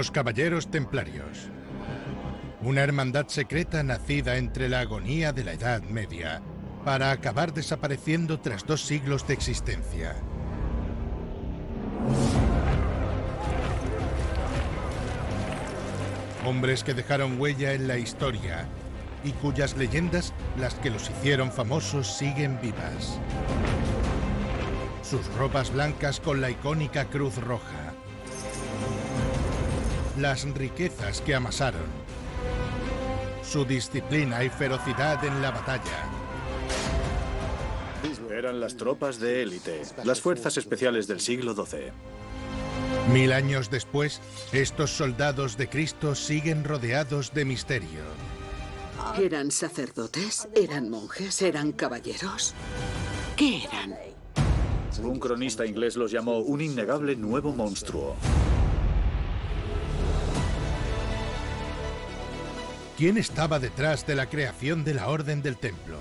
Los Caballeros Templarios. Una hermandad secreta nacida entre la agonía de la Edad Media para acabar desapareciendo tras dos siglos de existencia. Hombres que dejaron huella en la historia y cuyas leyendas, las que los hicieron famosos, siguen vivas. Sus ropas blancas con la icónica cruz roja. Las riquezas que amasaron. Su disciplina y ferocidad en la batalla. Eran las tropas de élite, las fuerzas especiales del siglo XII. Mil años después, estos soldados de Cristo siguen rodeados de misterio. ¿Eran sacerdotes? ¿Eran monjes? ¿Eran caballeros? ¿Qué eran? Un cronista inglés los llamó un innegable nuevo monstruo. ¿Quién estaba detrás de la creación de la Orden del Templo?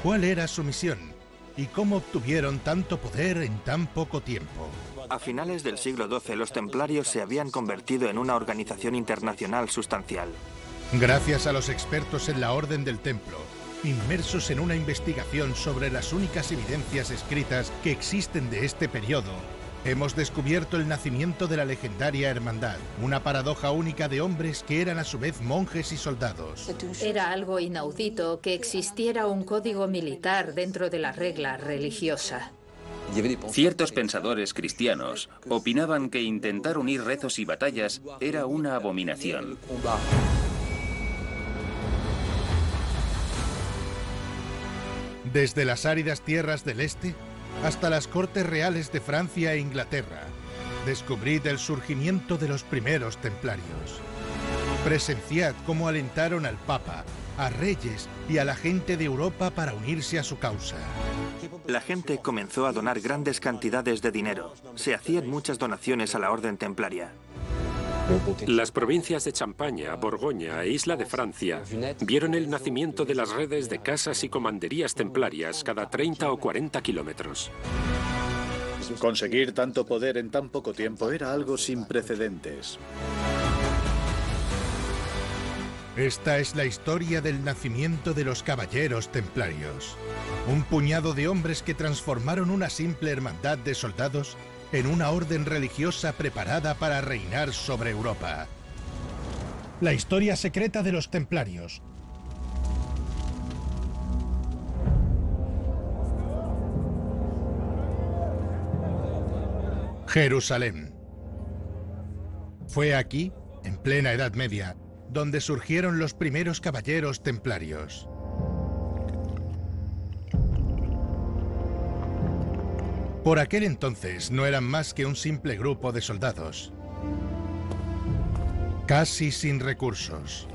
¿Cuál era su misión? ¿Y cómo obtuvieron tanto poder en tan poco tiempo? A finales del siglo XII los templarios se habían convertido en una organización internacional sustancial. Gracias a los expertos en la Orden del Templo, inmersos en una investigación sobre las únicas evidencias escritas que existen de este periodo, hemos descubierto el nacimiento de la legendaria hermandad, una paradoja única de hombres que eran a su vez monjes y soldados. Era algo inaudito que existiera un código militar dentro de la regla religiosa. Ciertos pensadores cristianos opinaban que intentar unir rezos y batallas era una abominación. Desde las áridas tierras del este hasta las cortes reales de Francia e Inglaterra, descubrid el surgimiento de los primeros templarios. Presenciad cómo alentaron al Papa, a reyes y a la gente de Europa para unirse a su causa. La gente comenzó a donar grandes cantidades de dinero. Se hacían muchas donaciones a la orden templaria. Las provincias de Champaña, Borgoña e Isla de Francia vieron el nacimiento de las redes de casas y comanderías templarias cada 30 o 40 kilómetros. Conseguir tanto poder en tan poco tiempo era algo sin precedentes. Esta es la historia del nacimiento de los caballeros templarios. Un puñado de hombres que transformaron una simple hermandad de soldados en una orden religiosa preparada para reinar sobre Europa. La historia secreta de los templarios. Jerusalén. Fue aquí, en plena Edad Media, donde surgieron los primeros caballeros templarios. Por aquel entonces no eran más que un simple grupo de soldados, casi sin recursos,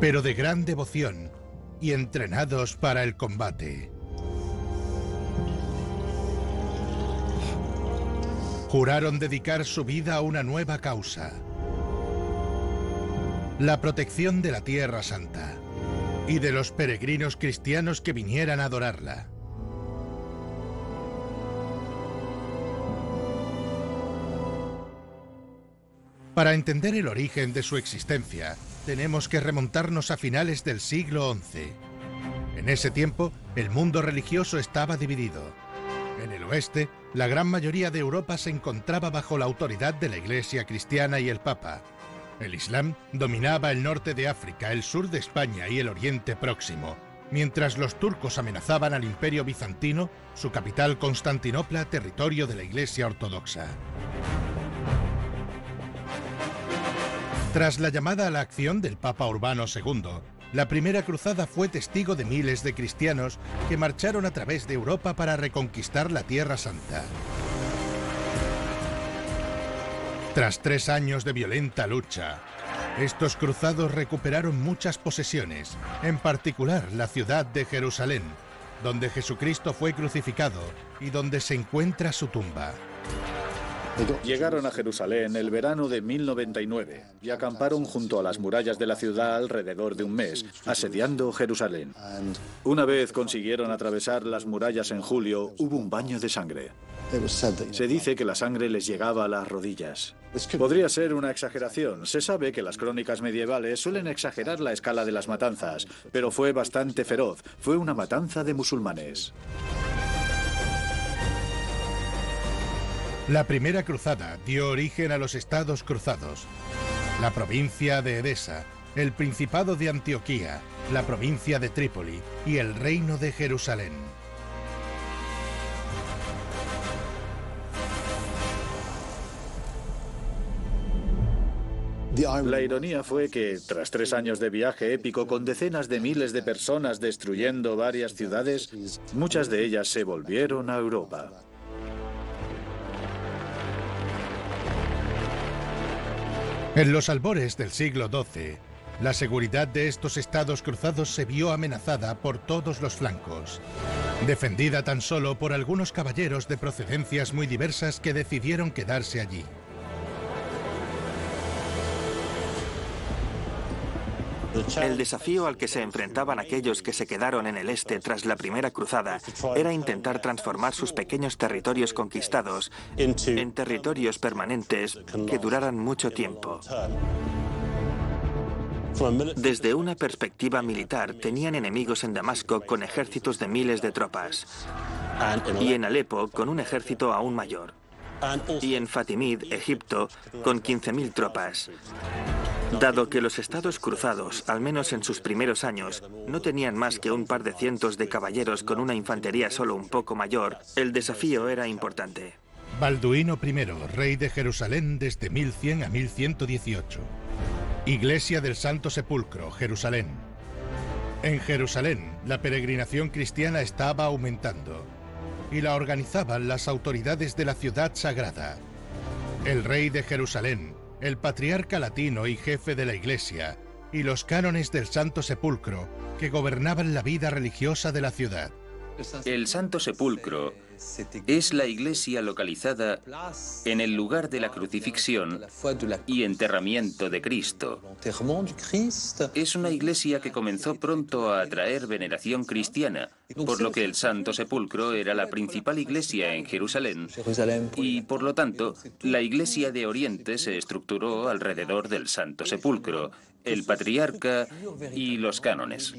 pero de gran devoción y entrenados para el combate. Juraron dedicar su vida a una nueva causa, la protección de la Tierra Santa y de los peregrinos cristianos que vinieran a adorarla. Para entender el origen de su existencia, tenemos que remontarnos a finales del siglo XI. En ese tiempo, el mundo religioso estaba dividido. En el oeste, la gran mayoría de Europa se encontraba bajo la autoridad de la Iglesia cristiana y el Papa. El Islam dominaba el norte de África, el sur de España y el Oriente Próximo, mientras los turcos amenazaban al Imperio Bizantino, su capital Constantinopla, territorio de la Iglesia Ortodoxa. Tras la llamada a la acción del Papa Urbano II, la primera cruzada fue testigo de miles de cristianos que marcharon a través de Europa para reconquistar la Tierra Santa. Tras tres años de violenta lucha, estos cruzados recuperaron muchas posesiones, en particular la ciudad de Jerusalén, donde Jesucristo fue crucificado y donde se encuentra su tumba. Llegaron a Jerusalén el verano de 1099 y acamparon junto a las murallas de la ciudad alrededor de un mes, asediando Jerusalén. Una vez consiguieron atravesar las murallas en julio, hubo un baño de sangre. Se dice que la sangre les llegaba a las rodillas. Podría ser una exageración. Se sabe que las crónicas medievales suelen exagerar la escala de las matanzas, pero fue bastante feroz. Fue una matanza de musulmanes. La primera cruzada dio origen a los estados cruzados. La provincia de Edesa, el Principado de Antioquía, la provincia de Trípoli y el Reino de Jerusalén. La ironía fue que, tras tres años de viaje épico con decenas de miles de personas destruyendo varias ciudades, muchas de ellas se volvieron a Europa. En los albores del siglo XII, la seguridad de estos estados cruzados se vio amenazada por todos los flancos, defendida tan solo por algunos caballeros de procedencias muy diversas que decidieron quedarse allí. El desafío al que se enfrentaban aquellos que se quedaron en el este tras la primera cruzada era intentar transformar sus pequeños territorios conquistados en territorios permanentes que duraran mucho tiempo. Desde una perspectiva militar, tenían enemigos en Damasco con ejércitos de miles de tropas y en Alepo con un ejército aún mayor y en Fatimid, Egipto, con 15.000 tropas. Dado que los estados cruzados, al menos en sus primeros años, no tenían más que un par de cientos de caballeros con una infantería solo un poco mayor, el desafío era importante. Balduino I, rey de Jerusalén desde 1100 a 1118. Iglesia del Santo Sepulcro, Jerusalén. En Jerusalén, la peregrinación cristiana estaba aumentando y la organizaban las autoridades de la ciudad sagrada. El rey de Jerusalén, el patriarca latino y jefe de la Iglesia, y los cánones del Santo Sepulcro, que gobernaban la vida religiosa de la ciudad. El Santo Sepulcro es la iglesia localizada en el lugar de la crucifixión y enterramiento de Cristo. Es una iglesia que comenzó pronto a atraer veneración cristiana, por lo que el Santo Sepulcro era la principal iglesia en Jerusalén y, por lo tanto, la iglesia de Oriente se estructuró alrededor del Santo Sepulcro, el patriarca y los cánones.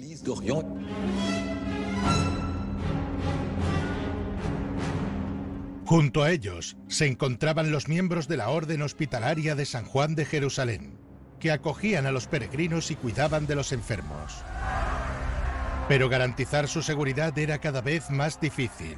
Junto a ellos se encontraban los miembros de la Orden Hospitalaria de San Juan de Jerusalén, que acogían a los peregrinos y cuidaban de los enfermos. Pero garantizar su seguridad era cada vez más difícil.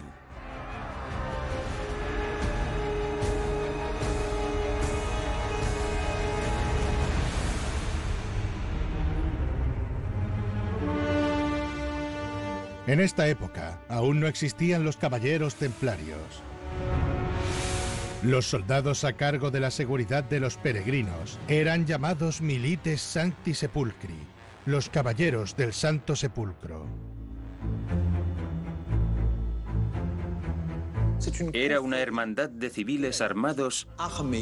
En esta época aún no existían los caballeros templarios. Los soldados a cargo de la seguridad de los peregrinos eran llamados milites sancti sepulcri, los caballeros del Santo Sepulcro. Era una hermandad de civiles armados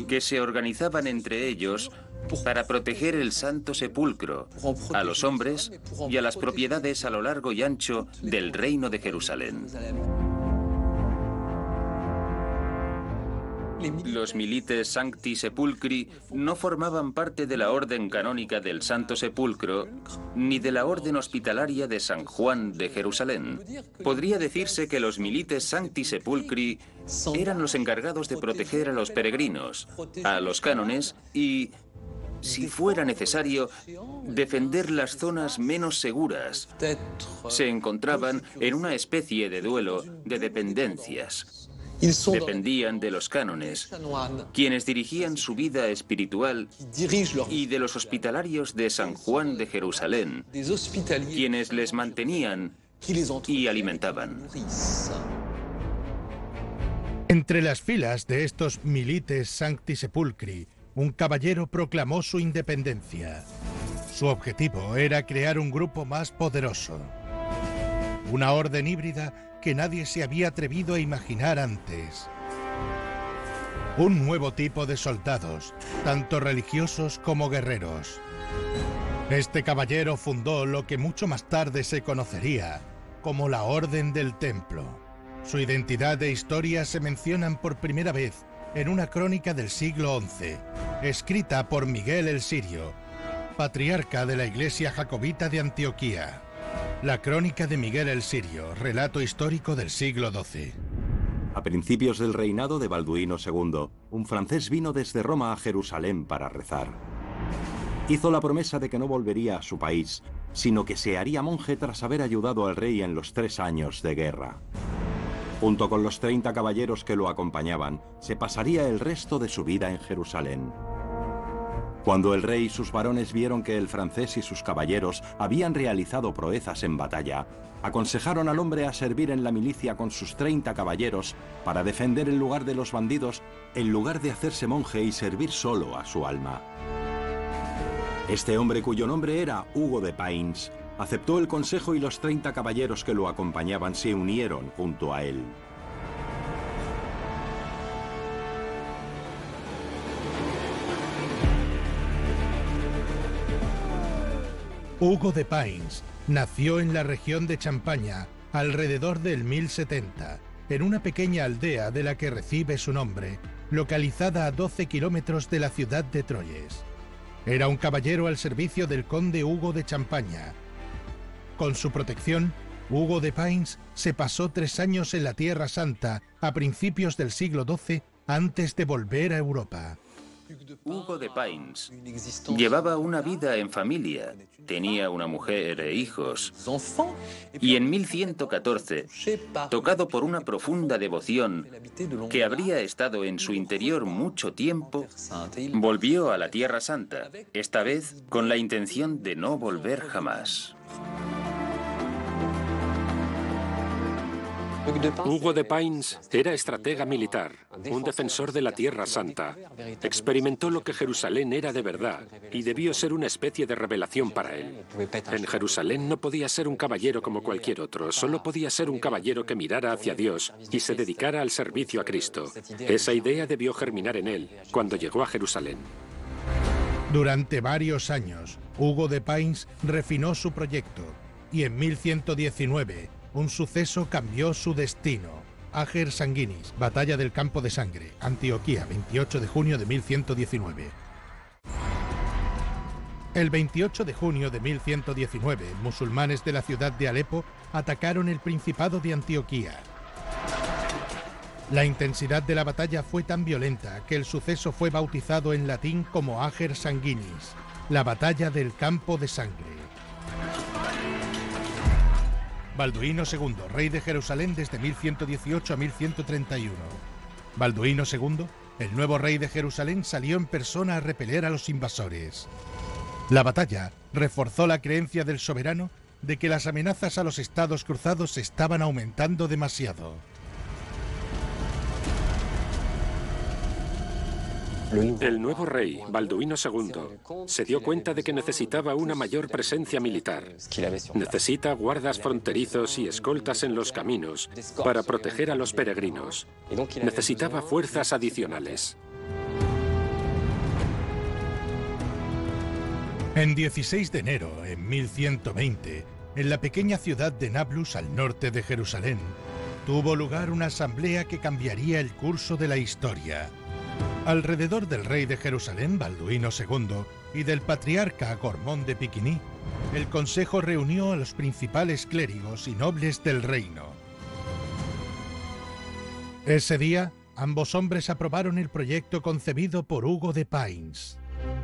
que se organizaban entre ellos para proteger el Santo Sepulcro, a los hombres y a las propiedades a lo largo y ancho del reino de Jerusalén. Los milites Sancti Sepulcri no formaban parte de la orden canónica del Santo Sepulcro ni de la orden hospitalaria de San Juan de Jerusalén. Podría decirse que los milites Sancti Sepulcri eran los encargados de proteger a los peregrinos, a los cánones y, si fuera necesario, defender las zonas menos seguras. Se encontraban en una especie de duelo de dependencias dependían de los cánones, quienes dirigían su vida espiritual, y de los hospitalarios de San Juan de Jerusalén, quienes les mantenían y alimentaban. Entre las filas de estos milites sancti sepulcri, un caballero proclamó su independencia. Su objetivo era crear un grupo más poderoso. Una orden híbrida que nadie se había atrevido a imaginar antes. Un nuevo tipo de soldados, tanto religiosos como guerreros. Este caballero fundó lo que mucho más tarde se conocería como la Orden del Templo. Su identidad e historia se mencionan por primera vez en una crónica del siglo XI, escrita por Miguel el Sirio, patriarca de la Iglesia Jacobita de Antioquía. La crónica de Miguel el Sirio, relato histórico del siglo XII. A principios del reinado de Balduino II, un francés vino desde Roma a Jerusalén para rezar. Hizo la promesa de que no volvería a su país, sino que se haría monje tras haber ayudado al rey en los tres años de guerra. Junto con los 30 caballeros que lo acompañaban, se pasaría el resto de su vida en Jerusalén. Cuando el rey y sus varones vieron que el francés y sus caballeros habían realizado proezas en batalla, aconsejaron al hombre a servir en la milicia con sus 30 caballeros para defender el lugar de los bandidos en lugar de hacerse monje y servir solo a su alma. Este hombre cuyo nombre era Hugo de Pains aceptó el consejo y los 30 caballeros que lo acompañaban se unieron junto a él. Hugo de Pines nació en la región de Champaña alrededor del 1070, en una pequeña aldea de la que recibe su nombre, localizada a 12 kilómetros de la ciudad de Troyes. Era un caballero al servicio del conde Hugo de Champaña. Con su protección, Hugo de Pines se pasó tres años en la Tierra Santa a principios del siglo XII antes de volver a Europa. Hugo de Pines llevaba una vida en familia, tenía una mujer e hijos, y en 1114, tocado por una profunda devoción que habría estado en su interior mucho tiempo, volvió a la Tierra Santa, esta vez con la intención de no volver jamás. Hugo de Pines era estratega militar, un defensor de la Tierra Santa. Experimentó lo que Jerusalén era de verdad y debió ser una especie de revelación para él. En Jerusalén no podía ser un caballero como cualquier otro, solo podía ser un caballero que mirara hacia Dios y se dedicara al servicio a Cristo. Esa idea debió germinar en él cuando llegó a Jerusalén. Durante varios años, Hugo de Pines refinó su proyecto y en 1119 un suceso cambió su destino. Ager Sanguinis, Batalla del Campo de Sangre, Antioquía, 28 de junio de 1119. El 28 de junio de 1119, musulmanes de la ciudad de Alepo atacaron el Principado de Antioquía. La intensidad de la batalla fue tan violenta que el suceso fue bautizado en latín como Ager Sanguinis, la batalla del campo de sangre. Balduino II, rey de Jerusalén desde 1118 a 1131. Balduino II, el nuevo rey de Jerusalén, salió en persona a repeler a los invasores. La batalla reforzó la creencia del soberano de que las amenazas a los estados cruzados estaban aumentando demasiado. El nuevo rey, Balduino II, se dio cuenta de que necesitaba una mayor presencia militar. Necesita guardas fronterizos y escoltas en los caminos para proteger a los peregrinos. Necesitaba fuerzas adicionales. En 16 de enero, en 1120, en la pequeña ciudad de Nablus al norte de Jerusalén, tuvo lugar una asamblea que cambiaría el curso de la historia. Alrededor del rey de Jerusalén, Balduino II, y del patriarca Gormón de Piquiní, el consejo reunió a los principales clérigos y nobles del reino. Ese día, ambos hombres aprobaron el proyecto concebido por Hugo de Pines,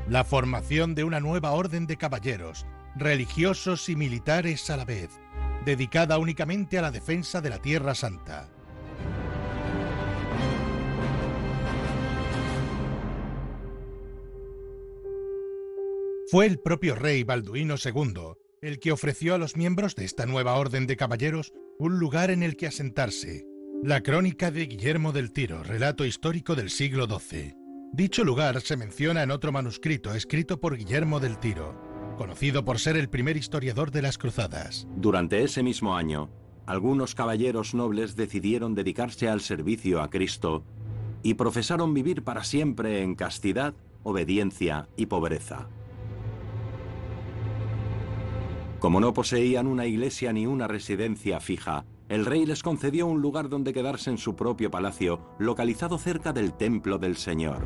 la formación de una nueva orden de caballeros, religiosos y militares a la vez, dedicada únicamente a la defensa de la Tierra Santa. Fue el propio rey Balduino II el que ofreció a los miembros de esta nueva orden de caballeros un lugar en el que asentarse. La crónica de Guillermo del Tiro, relato histórico del siglo XII. Dicho lugar se menciona en otro manuscrito escrito por Guillermo del Tiro, conocido por ser el primer historiador de las cruzadas. Durante ese mismo año, algunos caballeros nobles decidieron dedicarse al servicio a Cristo y profesaron vivir para siempre en castidad, obediencia y pobreza. Como no poseían una iglesia ni una residencia fija, el rey les concedió un lugar donde quedarse en su propio palacio, localizado cerca del templo del Señor.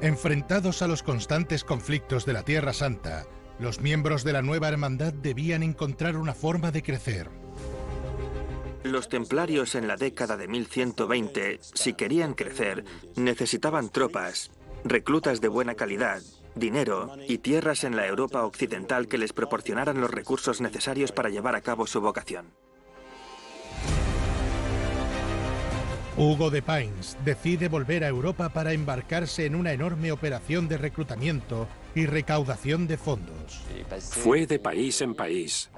Enfrentados a los constantes conflictos de la Tierra Santa, los miembros de la nueva hermandad debían encontrar una forma de crecer. Los templarios en la década de 1120, si querían crecer, necesitaban tropas, reclutas de buena calidad, dinero y tierras en la Europa occidental que les proporcionaran los recursos necesarios para llevar a cabo su vocación. Hugo de Pines decide volver a Europa para embarcarse en una enorme operación de reclutamiento y recaudación de fondos. Fue de país en país.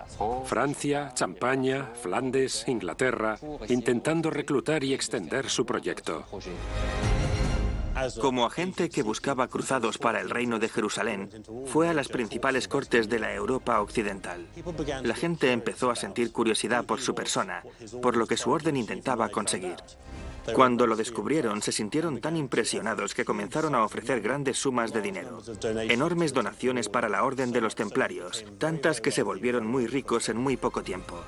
Francia, Champaña, Flandes, Inglaterra, intentando reclutar y extender su proyecto. Como agente que buscaba cruzados para el reino de Jerusalén, fue a las principales cortes de la Europa occidental. La gente empezó a sentir curiosidad por su persona, por lo que su orden intentaba conseguir. Cuando lo descubrieron, se sintieron tan impresionados que comenzaron a ofrecer grandes sumas de dinero. Enormes donaciones para la Orden de los Templarios, tantas que se volvieron muy ricos en muy poco tiempo.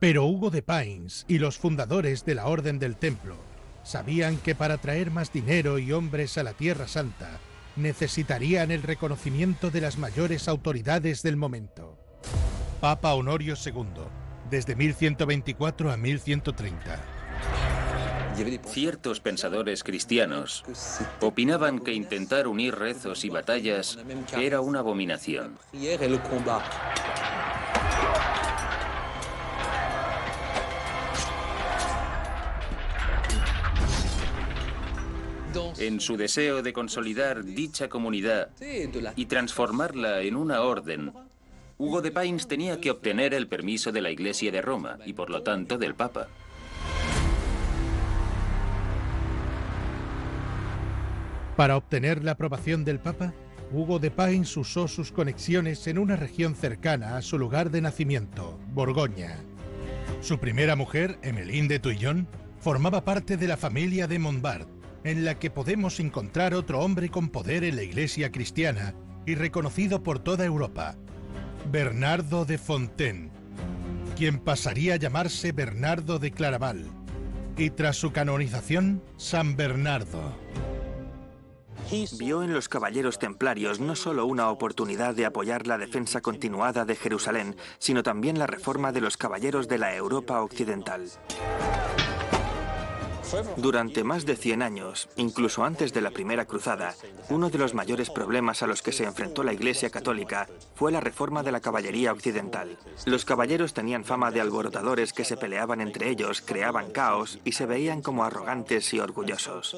Pero Hugo de Pines y los fundadores de la Orden del Templo sabían que para traer más dinero y hombres a la Tierra Santa necesitarían el reconocimiento de las mayores autoridades del momento. Papa Honorio II, desde 1124 a 1130. Ciertos pensadores cristianos opinaban que intentar unir rezos y batallas era una abominación. En su deseo de consolidar dicha comunidad y transformarla en una orden, Hugo de Pines tenía que obtener el permiso de la Iglesia de Roma y por lo tanto del Papa. Para obtener la aprobación del Papa, Hugo de Pines usó sus conexiones en una región cercana a su lugar de nacimiento, Borgoña. Su primera mujer, Emmeline de Touillon, formaba parte de la familia de Montbard, en la que podemos encontrar otro hombre con poder en la iglesia cristiana y reconocido por toda Europa, Bernardo de Fontaine, quien pasaría a llamarse Bernardo de Claraval, y tras su canonización, San Bernardo. Vio en los caballeros templarios no solo una oportunidad de apoyar la defensa continuada de Jerusalén, sino también la reforma de los caballeros de la Europa occidental. Durante más de 100 años, incluso antes de la Primera Cruzada, uno de los mayores problemas a los que se enfrentó la Iglesia Católica fue la reforma de la caballería occidental. Los caballeros tenían fama de alborotadores que se peleaban entre ellos, creaban caos y se veían como arrogantes y orgullosos.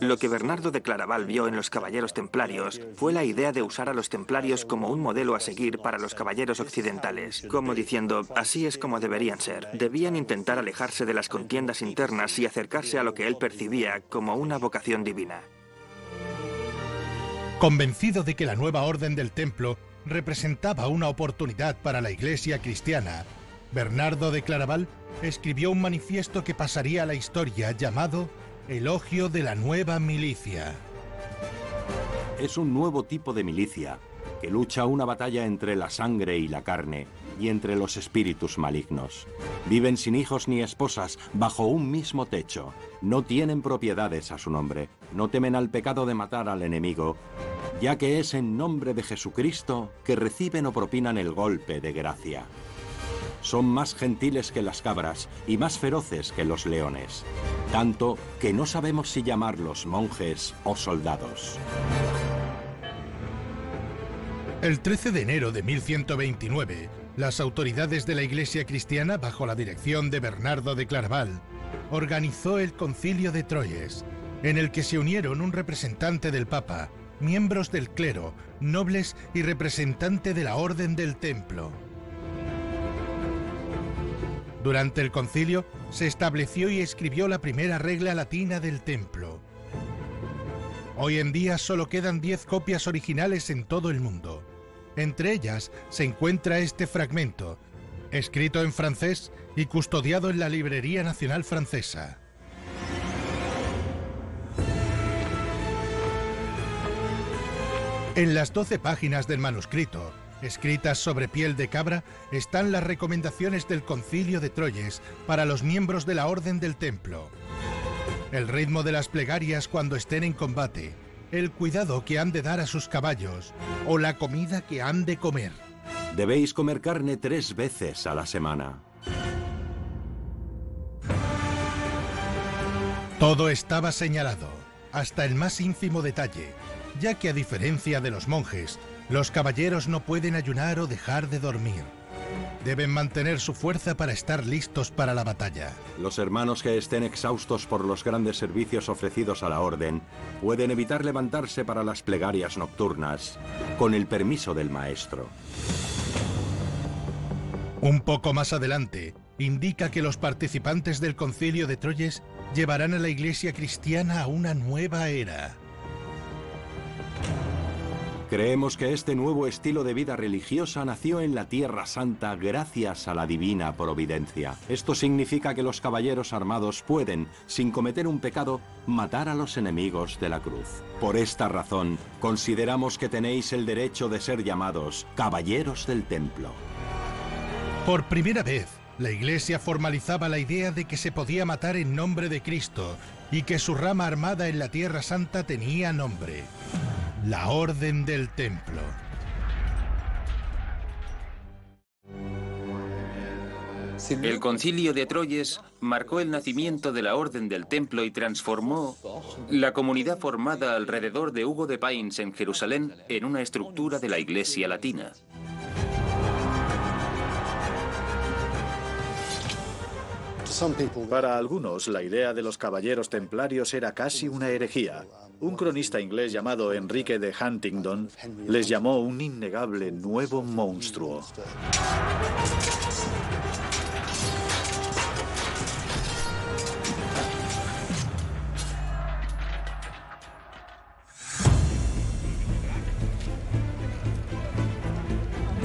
Lo que Bernardo de Claraval vio en los caballeros templarios fue la idea de usar a los templarios como un modelo a seguir para los caballeros occidentales, como diciendo, así es como deberían ser. Debían intentar alejarse de las contiendas internas y acercarse a lo que él percibía como una vocación divina. Convencido de que la nueva orden del templo representaba una oportunidad para la iglesia cristiana, Bernardo de Claraval escribió un manifiesto que pasaría a la historia llamado Elogio de la Nueva Milicia. Es un nuevo tipo de milicia que lucha una batalla entre la sangre y la carne y entre los espíritus malignos. Viven sin hijos ni esposas, bajo un mismo techo. No tienen propiedades a su nombre. No temen al pecado de matar al enemigo, ya que es en nombre de Jesucristo que reciben o propinan el golpe de gracia. Son más gentiles que las cabras y más feroces que los leones, tanto que no sabemos si llamarlos monjes o soldados. El 13 de enero de 1129, las autoridades de la Iglesia cristiana, bajo la dirección de Bernardo de Claraval, organizó el Concilio de Troyes, en el que se unieron un representante del Papa, miembros del clero, nobles y representante de la Orden del Templo. Durante el concilio se estableció y escribió la primera regla latina del templo. Hoy en día solo quedan 10 copias originales en todo el mundo. Entre ellas se encuentra este fragmento, escrito en francés y custodiado en la Librería Nacional Francesa. En las 12 páginas del manuscrito, escritas sobre piel de cabra, están las recomendaciones del concilio de Troyes para los miembros de la Orden del Templo. El ritmo de las plegarias cuando estén en combate, el cuidado que han de dar a sus caballos o la comida que han de comer. Debéis comer carne tres veces a la semana. Todo estaba señalado, hasta el más ínfimo detalle, ya que a diferencia de los monjes, los caballeros no pueden ayunar o dejar de dormir. Deben mantener su fuerza para estar listos para la batalla. Los hermanos que estén exhaustos por los grandes servicios ofrecidos a la orden pueden evitar levantarse para las plegarias nocturnas con el permiso del maestro. Un poco más adelante, indica que los participantes del concilio de Troyes llevarán a la iglesia cristiana a una nueva era. Creemos que este nuevo estilo de vida religiosa nació en la Tierra Santa gracias a la divina providencia. Esto significa que los caballeros armados pueden, sin cometer un pecado, matar a los enemigos de la cruz. Por esta razón, consideramos que tenéis el derecho de ser llamados caballeros del templo. Por primera vez, la Iglesia formalizaba la idea de que se podía matar en nombre de Cristo y que su rama armada en la Tierra Santa tenía nombre la Orden del Templo. El concilio de Troyes marcó el nacimiento de la Orden del Templo y transformó la comunidad formada alrededor de Hugo de Pines en Jerusalén en una estructura de la Iglesia Latina. Para algunos, la idea de los caballeros templarios era casi una herejía. Un cronista inglés llamado Enrique de Huntingdon les llamó un innegable nuevo monstruo.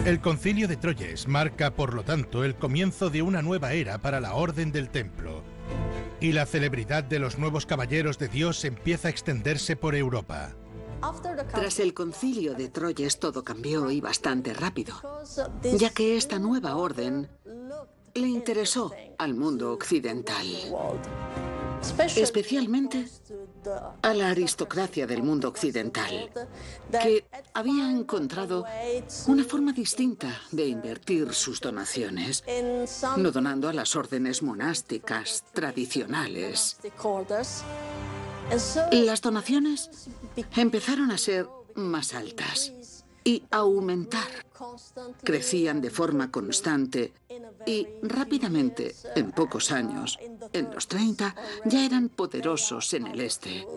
El concilio de Troyes marca, por lo tanto, el comienzo de una nueva era para la Orden del Templo. Y la celebridad de los nuevos caballeros de Dios empieza a extenderse por Europa. Tras el concilio de Troyes todo cambió y bastante rápido, ya que esta nueva orden le interesó al mundo occidental especialmente a la aristocracia del mundo occidental, que había encontrado una forma distinta de invertir sus donaciones, no donando a las órdenes monásticas tradicionales. Las donaciones empezaron a ser más altas y aumentar. Crecían de forma constante y rápidamente, en pocos años, en los 30, ya eran poderosos en el este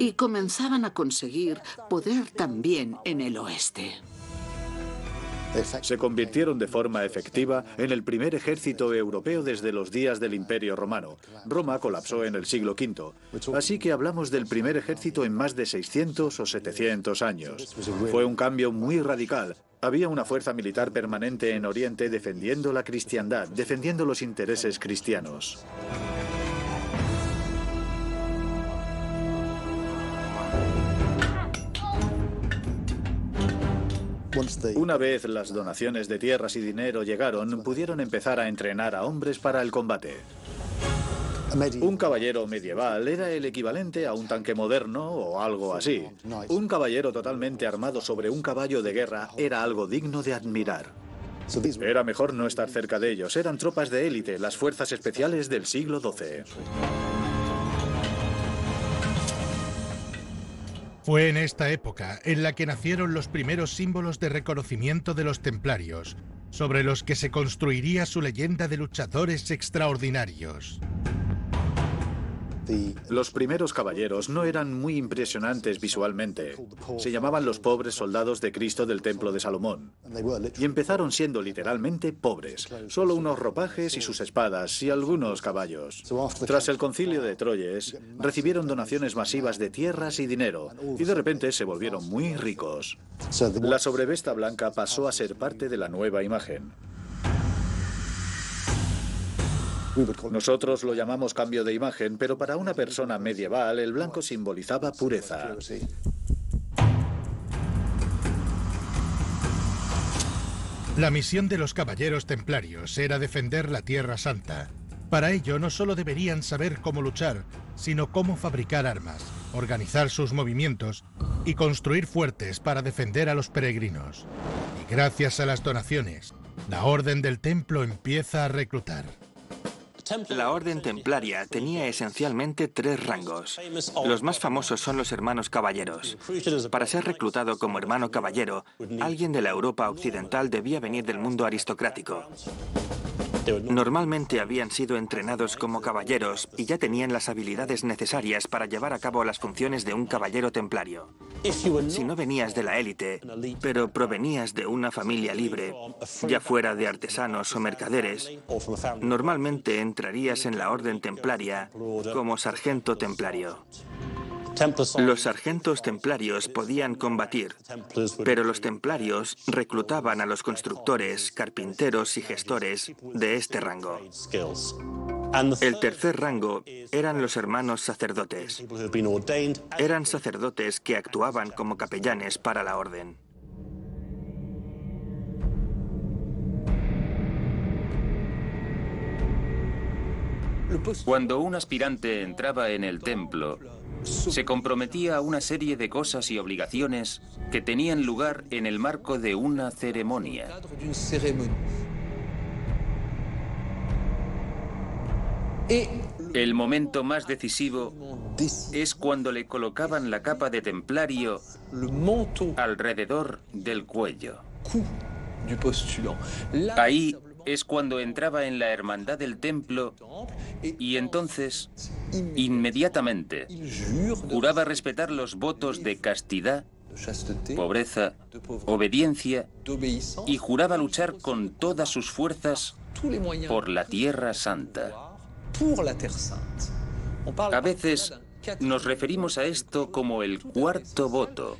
y comenzaban a conseguir poder también en el oeste se convirtieron de forma efectiva en el primer ejército europeo desde los días del Imperio Romano. Roma colapsó en el siglo V, así que hablamos del primer ejército en más de 600 o 700 años. Fue un cambio muy radical. Había una fuerza militar permanente en Oriente defendiendo la cristiandad, defendiendo los intereses cristianos. Una vez las donaciones de tierras y dinero llegaron, pudieron empezar a entrenar a hombres para el combate. Un caballero medieval era el equivalente a un tanque moderno o algo así. Un caballero totalmente armado sobre un caballo de guerra era algo digno de admirar. Era mejor no estar cerca de ellos. Eran tropas de élite, las fuerzas especiales del siglo XII. Fue en esta época en la que nacieron los primeros símbolos de reconocimiento de los templarios, sobre los que se construiría su leyenda de luchadores extraordinarios. Los primeros caballeros no eran muy impresionantes visualmente. Se llamaban los pobres soldados de Cristo del Templo de Salomón. Y empezaron siendo literalmente pobres. Solo unos ropajes y sus espadas y algunos caballos. Tras el concilio de Troyes, recibieron donaciones masivas de tierras y dinero. Y de repente se volvieron muy ricos. La sobrevesta blanca pasó a ser parte de la nueva imagen. Nosotros lo llamamos cambio de imagen, pero para una persona medieval el blanco simbolizaba pureza. La misión de los caballeros templarios era defender la Tierra Santa. Para ello no solo deberían saber cómo luchar, sino cómo fabricar armas, organizar sus movimientos y construir fuertes para defender a los peregrinos. Y gracias a las donaciones, la Orden del Templo empieza a reclutar. La orden templaria tenía esencialmente tres rangos. Los más famosos son los hermanos caballeros. Para ser reclutado como hermano caballero, alguien de la Europa occidental debía venir del mundo aristocrático. Normalmente habían sido entrenados como caballeros y ya tenían las habilidades necesarias para llevar a cabo las funciones de un caballero templario. Si no venías de la élite, pero provenías de una familia libre, ya fuera de artesanos o mercaderes, normalmente entrarías en la orden templaria como sargento templario. Los sargentos templarios podían combatir, pero los templarios reclutaban a los constructores, carpinteros y gestores de este rango. El tercer rango eran los hermanos sacerdotes. Eran sacerdotes que actuaban como capellanes para la orden. Cuando un aspirante entraba en el templo, se comprometía a una serie de cosas y obligaciones que tenían lugar en el marco de una ceremonia. El momento más decisivo es cuando le colocaban la capa de templario alrededor del cuello. Ahí es cuando entraba en la hermandad del templo y entonces, inmediatamente, juraba respetar los votos de castidad, pobreza, obediencia y juraba luchar con todas sus fuerzas por la tierra santa. A veces nos referimos a esto como el cuarto voto.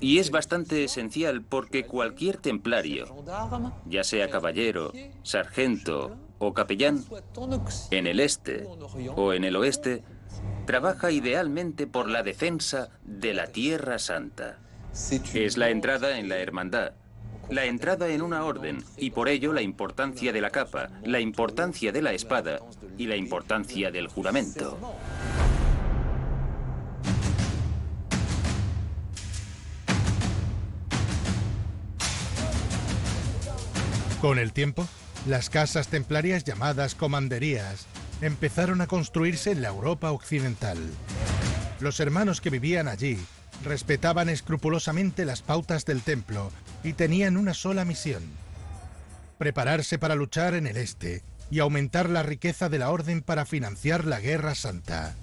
Y es bastante esencial porque cualquier templario, ya sea caballero, sargento o capellán, en el este o en el oeste, trabaja idealmente por la defensa de la Tierra Santa. Es la entrada en la hermandad, la entrada en una orden y por ello la importancia de la capa, la importancia de la espada y la importancia del juramento. Con el tiempo, las casas templarias llamadas comanderías empezaron a construirse en la Europa occidental. Los hermanos que vivían allí respetaban escrupulosamente las pautas del templo y tenían una sola misión. Prepararse para luchar en el este y aumentar la riqueza de la orden para financiar la Guerra Santa.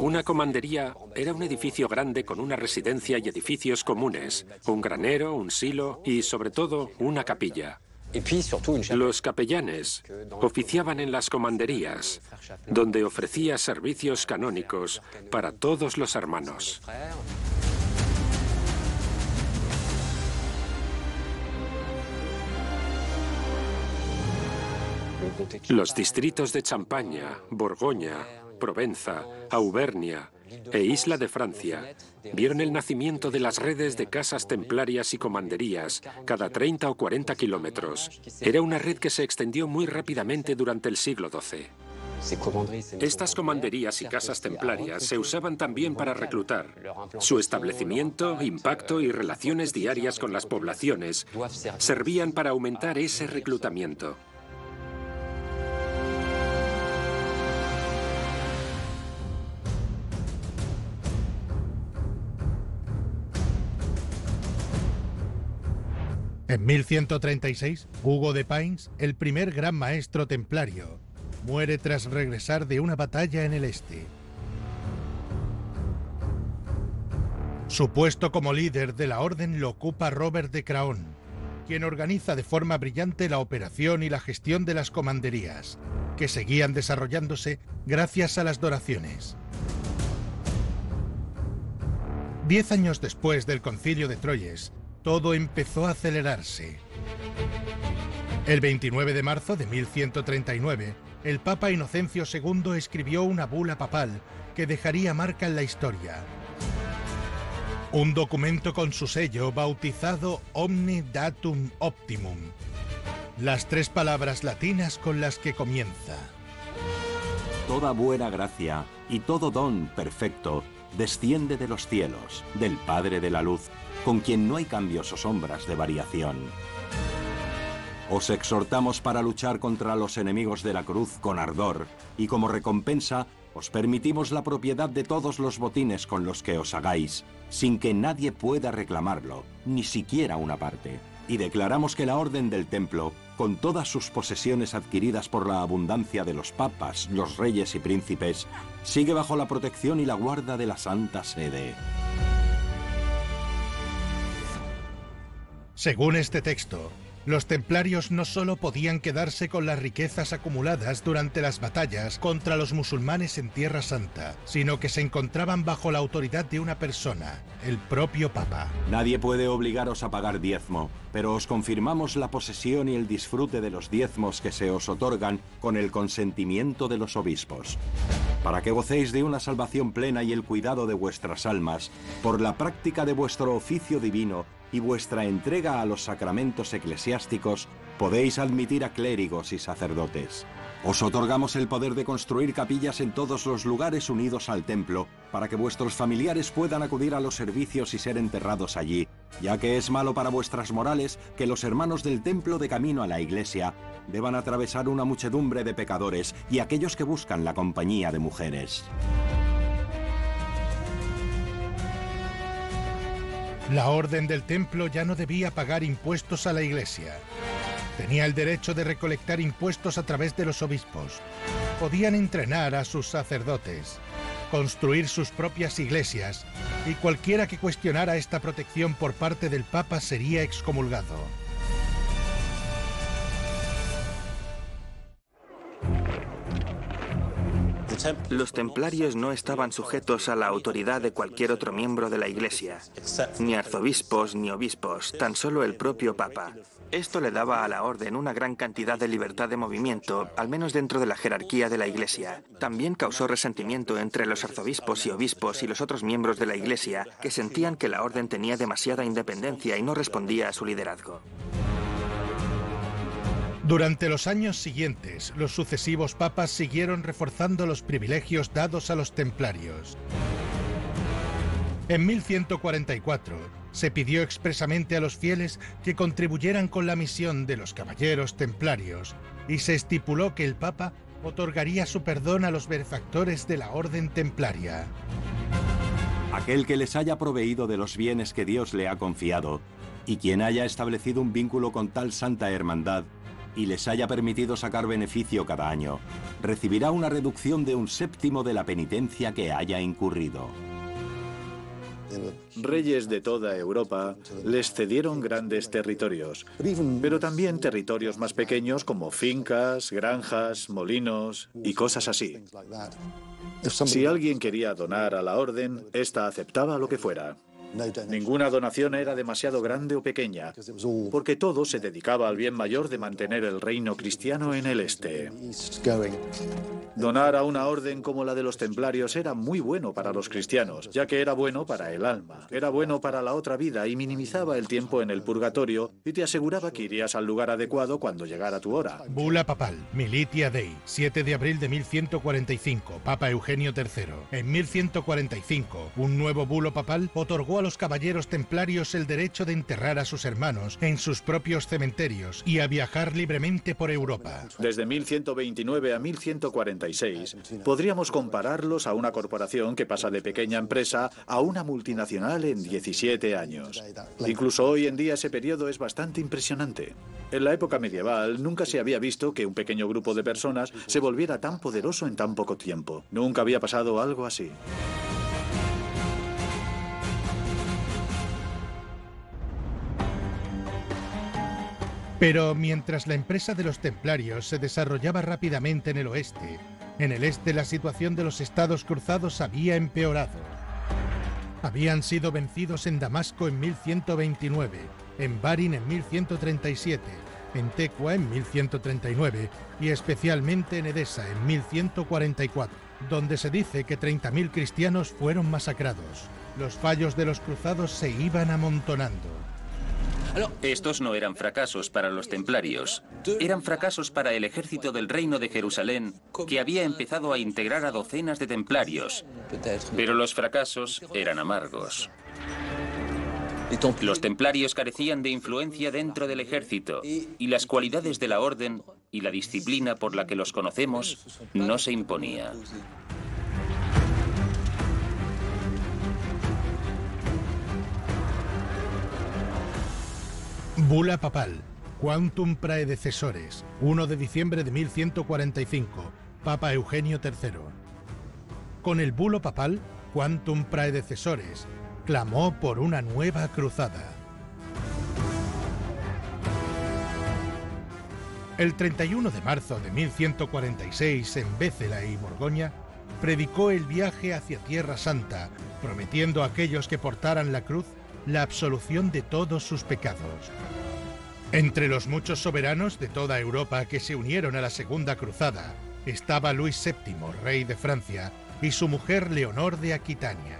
Una comandería era un edificio grande con una residencia y edificios comunes, un granero, un silo y, sobre todo, una capilla. Los capellanes oficiaban en las comanderías, donde ofrecía servicios canónicos para todos los hermanos. Los distritos de Champaña, Borgoña, Provenza, Auvernia e Isla de Francia vieron el nacimiento de las redes de casas templarias y comanderías cada 30 o 40 kilómetros. Era una red que se extendió muy rápidamente durante el siglo XII. Estas comanderías y casas templarias se usaban también para reclutar. Su establecimiento, impacto y relaciones diarias con las poblaciones servían para aumentar ese reclutamiento. En 1136, Hugo de Pines, el primer gran maestro templario, muere tras regresar de una batalla en el este. Su puesto como líder de la orden lo ocupa Robert de Craon, quien organiza de forma brillante la operación y la gestión de las comanderías, que seguían desarrollándose gracias a las donaciones. Diez años después del concilio de Troyes, todo empezó a acelerarse. El 29 de marzo de 1139, el Papa Inocencio II escribió una bula papal que dejaría marca en la historia. Un documento con su sello bautizado Omni Datum Optimum. Las tres palabras latinas con las que comienza. Toda buena gracia y todo don perfecto desciende de los cielos, del Padre de la Luz, con quien no hay cambios o sombras de variación. Os exhortamos para luchar contra los enemigos de la cruz con ardor, y como recompensa os permitimos la propiedad de todos los botines con los que os hagáis, sin que nadie pueda reclamarlo, ni siquiera una parte. Y declaramos que la Orden del Templo, con todas sus posesiones adquiridas por la abundancia de los papas, los reyes y príncipes, sigue bajo la protección y la guarda de la Santa Sede. Según este texto, los templarios no solo podían quedarse con las riquezas acumuladas durante las batallas contra los musulmanes en Tierra Santa, sino que se encontraban bajo la autoridad de una persona, el propio Papa. Nadie puede obligaros a pagar diezmo, pero os confirmamos la posesión y el disfrute de los diezmos que se os otorgan con el consentimiento de los obispos. Para que gocéis de una salvación plena y el cuidado de vuestras almas, por la práctica de vuestro oficio divino, y vuestra entrega a los sacramentos eclesiásticos, podéis admitir a clérigos y sacerdotes. Os otorgamos el poder de construir capillas en todos los lugares unidos al templo, para que vuestros familiares puedan acudir a los servicios y ser enterrados allí, ya que es malo para vuestras morales que los hermanos del templo de camino a la iglesia deban atravesar una muchedumbre de pecadores y aquellos que buscan la compañía de mujeres. La orden del templo ya no debía pagar impuestos a la iglesia. Tenía el derecho de recolectar impuestos a través de los obispos. Podían entrenar a sus sacerdotes, construir sus propias iglesias, y cualquiera que cuestionara esta protección por parte del Papa sería excomulgado. Los templarios no estaban sujetos a la autoridad de cualquier otro miembro de la Iglesia, ni arzobispos ni obispos, tan solo el propio Papa. Esto le daba a la orden una gran cantidad de libertad de movimiento, al menos dentro de la jerarquía de la Iglesia. También causó resentimiento entre los arzobispos y obispos y los otros miembros de la Iglesia, que sentían que la orden tenía demasiada independencia y no respondía a su liderazgo. Durante los años siguientes, los sucesivos papas siguieron reforzando los privilegios dados a los templarios. En 1144 se pidió expresamente a los fieles que contribuyeran con la misión de los caballeros templarios y se estipuló que el Papa otorgaría su perdón a los benefactores de la orden templaria. Aquel que les haya proveído de los bienes que Dios le ha confiado y quien haya establecido un vínculo con tal santa hermandad y les haya permitido sacar beneficio cada año, recibirá una reducción de un séptimo de la penitencia que haya incurrido. Reyes de toda Europa les cedieron grandes territorios, pero también territorios más pequeños como fincas, granjas, molinos y cosas así. Si alguien quería donar a la orden, ésta aceptaba lo que fuera. Ninguna donación era demasiado grande o pequeña, porque todo se dedicaba al bien mayor de mantener el reino cristiano en el este. Donar a una orden como la de los templarios era muy bueno para los cristianos, ya que era bueno para el alma, era bueno para la otra vida y minimizaba el tiempo en el purgatorio y te aseguraba que irías al lugar adecuado cuando llegara tu hora. Bula papal, Militia Dei, 7 de abril de 1145, Papa Eugenio III. En 1145, un nuevo bulo papal otorgó a los caballeros templarios el derecho de enterrar a sus hermanos en sus propios cementerios y a viajar libremente por Europa. Desde 1129 a 1146 podríamos compararlos a una corporación que pasa de pequeña empresa a una multinacional en 17 años. Incluso hoy en día ese periodo es bastante impresionante. En la época medieval nunca se había visto que un pequeño grupo de personas se volviera tan poderoso en tan poco tiempo. Nunca había pasado algo así. Pero mientras la empresa de los templarios se desarrollaba rápidamente en el oeste, en el este la situación de los estados cruzados había empeorado. Habían sido vencidos en Damasco en 1129, en Barin en 1137, en Tecua en 1139 y especialmente en Edesa en 1144, donde se dice que 30.000 cristianos fueron masacrados. Los fallos de los cruzados se iban amontonando. Estos no eran fracasos para los templarios, eran fracasos para el ejército del reino de Jerusalén, que había empezado a integrar a docenas de templarios. Pero los fracasos eran amargos. Los templarios carecían de influencia dentro del ejército y las cualidades de la orden y la disciplina por la que los conocemos no se imponía. Bula papal, Quantum Praedecesores, 1 de diciembre de 1145, Papa Eugenio III. Con el bulo papal, Quantum Praedecesores, clamó por una nueva cruzada. El 31 de marzo de 1146, en Bécela y Borgoña, predicó el viaje hacia Tierra Santa, prometiendo a aquellos que portaran la cruz la absolución de todos sus pecados. Entre los muchos soberanos de toda Europa que se unieron a la Segunda Cruzada estaba Luis VII, rey de Francia, y su mujer Leonor de Aquitania.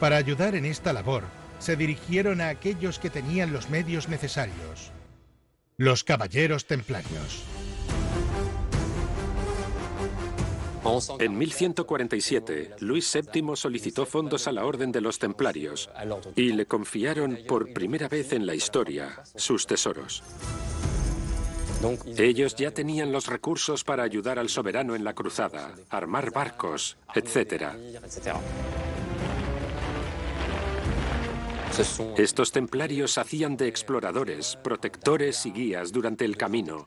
Para ayudar en esta labor, se dirigieron a aquellos que tenían los medios necesarios, los caballeros templarios. En 1147, Luis VII solicitó fondos a la Orden de los Templarios y le confiaron por primera vez en la historia sus tesoros. Ellos ya tenían los recursos para ayudar al soberano en la cruzada, armar barcos, etc. Estos templarios hacían de exploradores, protectores y guías durante el camino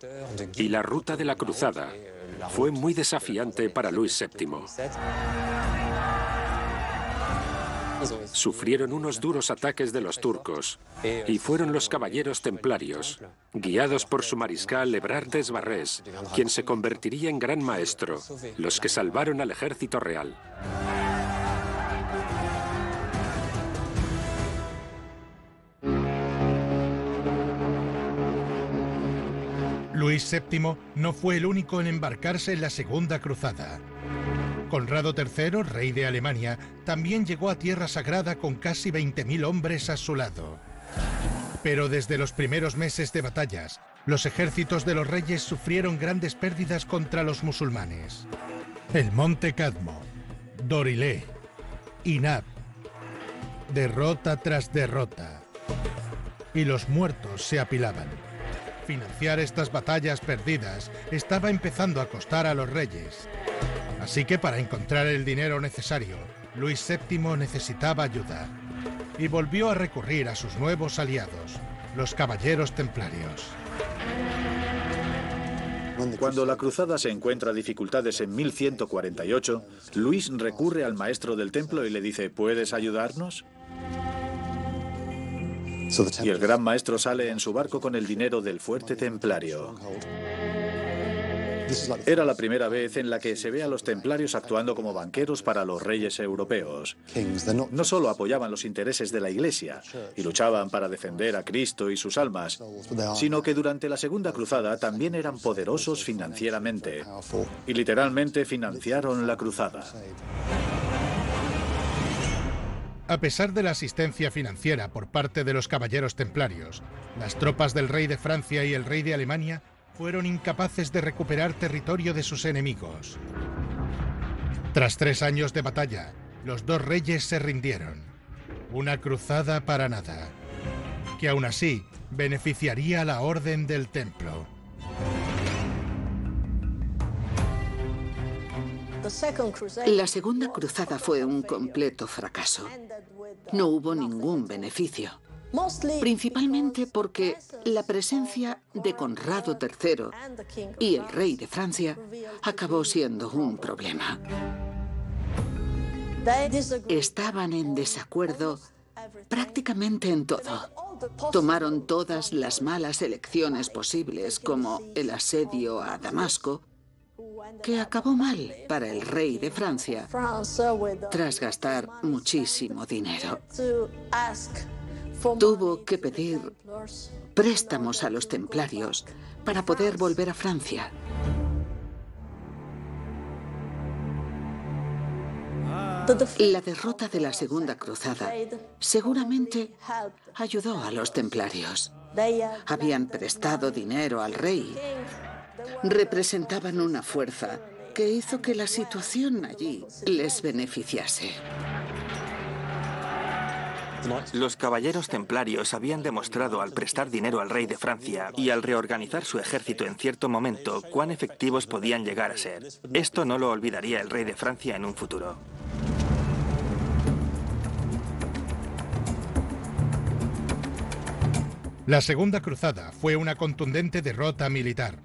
y la ruta de la cruzada fue muy desafiante para Luis VII. Sufrieron unos duros ataques de los turcos y fueron los caballeros templarios, guiados por su mariscal Ebrard Barrés, quien se convertiría en gran maestro, los que salvaron al ejército real. Luis VII no fue el único en embarcarse en la Segunda Cruzada. Conrado III, rey de Alemania, también llegó a Tierra Sagrada con casi 20.000 hombres a su lado. Pero desde los primeros meses de batallas, los ejércitos de los reyes sufrieron grandes pérdidas contra los musulmanes. El Monte Cadmo, Dorilé, Inab, derrota tras derrota. Y los muertos se apilaban. Financiar estas batallas perdidas estaba empezando a costar a los reyes. Así que para encontrar el dinero necesario, Luis VII necesitaba ayuda y volvió a recurrir a sus nuevos aliados, los caballeros templarios. Cuando la cruzada se encuentra dificultades en 1148, Luis recurre al maestro del templo y le dice, ¿puedes ayudarnos? Y el gran maestro sale en su barco con el dinero del fuerte templario. Era la primera vez en la que se ve a los templarios actuando como banqueros para los reyes europeos. No solo apoyaban los intereses de la Iglesia y luchaban para defender a Cristo y sus almas, sino que durante la Segunda Cruzada también eran poderosos financieramente y literalmente financiaron la cruzada. A pesar de la asistencia financiera por parte de los caballeros templarios, las tropas del rey de Francia y el rey de Alemania fueron incapaces de recuperar territorio de sus enemigos. Tras tres años de batalla, los dos reyes se rindieron. Una cruzada para nada, que aún así beneficiaría a la Orden del Templo. La segunda cruzada fue un completo fracaso. No hubo ningún beneficio. Principalmente porque la presencia de Conrado III y el rey de Francia acabó siendo un problema. Estaban en desacuerdo prácticamente en todo. Tomaron todas las malas elecciones posibles, como el asedio a Damasco, que acabó mal para el rey de Francia tras gastar muchísimo dinero. Tuvo que pedir préstamos a los templarios para poder volver a Francia. La derrota de la Segunda Cruzada seguramente ayudó a los templarios. Habían prestado dinero al rey. Representaban una fuerza que hizo que la situación allí les beneficiase. Los caballeros templarios habían demostrado al prestar dinero al rey de Francia y al reorganizar su ejército en cierto momento cuán efectivos podían llegar a ser. Esto no lo olvidaría el rey de Francia en un futuro. La Segunda Cruzada fue una contundente derrota militar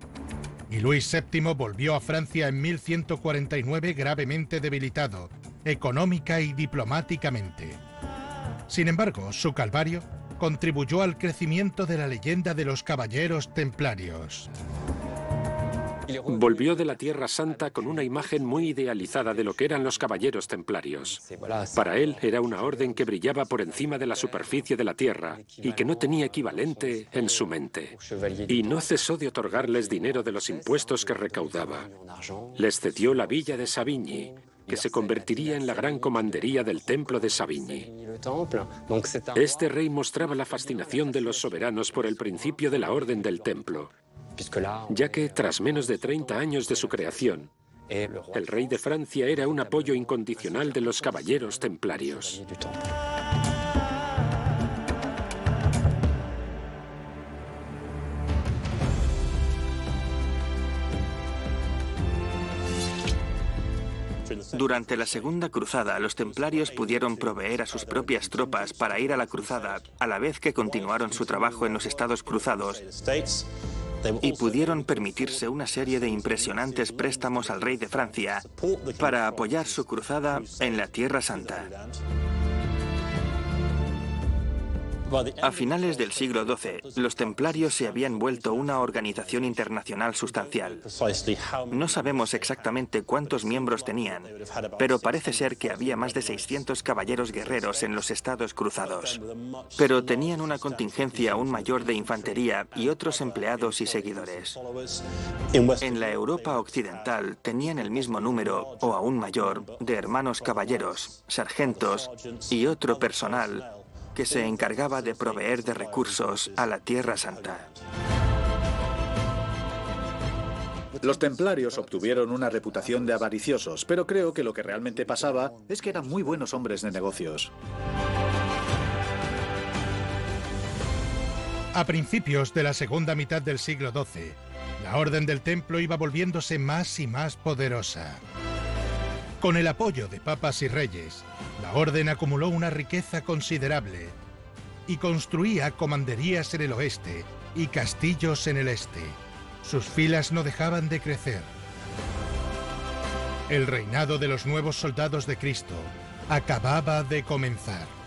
y Luis VII volvió a Francia en 1149 gravemente debilitado, económica y diplomáticamente. Sin embargo, su calvario contribuyó al crecimiento de la leyenda de los caballeros templarios. Volvió de la Tierra Santa con una imagen muy idealizada de lo que eran los caballeros templarios. Para él era una orden que brillaba por encima de la superficie de la Tierra y que no tenía equivalente en su mente. Y no cesó de otorgarles dinero de los impuestos que recaudaba. Les cedió la villa de Savigny, que se convertiría en la gran comandería del templo de Savigny. Este rey mostraba la fascinación de los soberanos por el principio de la orden del templo, ya que tras menos de 30 años de su creación, el rey de Francia era un apoyo incondicional de los caballeros templarios. Durante la Segunda Cruzada, los templarios pudieron proveer a sus propias tropas para ir a la cruzada, a la vez que continuaron su trabajo en los Estados Cruzados y pudieron permitirse una serie de impresionantes préstamos al rey de Francia para apoyar su cruzada en la Tierra Santa. A finales del siglo XII, los templarios se habían vuelto una organización internacional sustancial. No sabemos exactamente cuántos miembros tenían, pero parece ser que había más de 600 caballeros guerreros en los estados cruzados. Pero tenían una contingencia aún mayor de infantería y otros empleados y seguidores. En la Europa occidental tenían el mismo número, o aún mayor, de hermanos caballeros, sargentos y otro personal que se encargaba de proveer de recursos a la Tierra Santa. Los templarios obtuvieron una reputación de avariciosos, pero creo que lo que realmente pasaba es que eran muy buenos hombres de negocios. A principios de la segunda mitad del siglo XII, la Orden del Templo iba volviéndose más y más poderosa. Con el apoyo de papas y reyes, la orden acumuló una riqueza considerable y construía comanderías en el oeste y castillos en el este. Sus filas no dejaban de crecer. El reinado de los nuevos soldados de Cristo acababa de comenzar.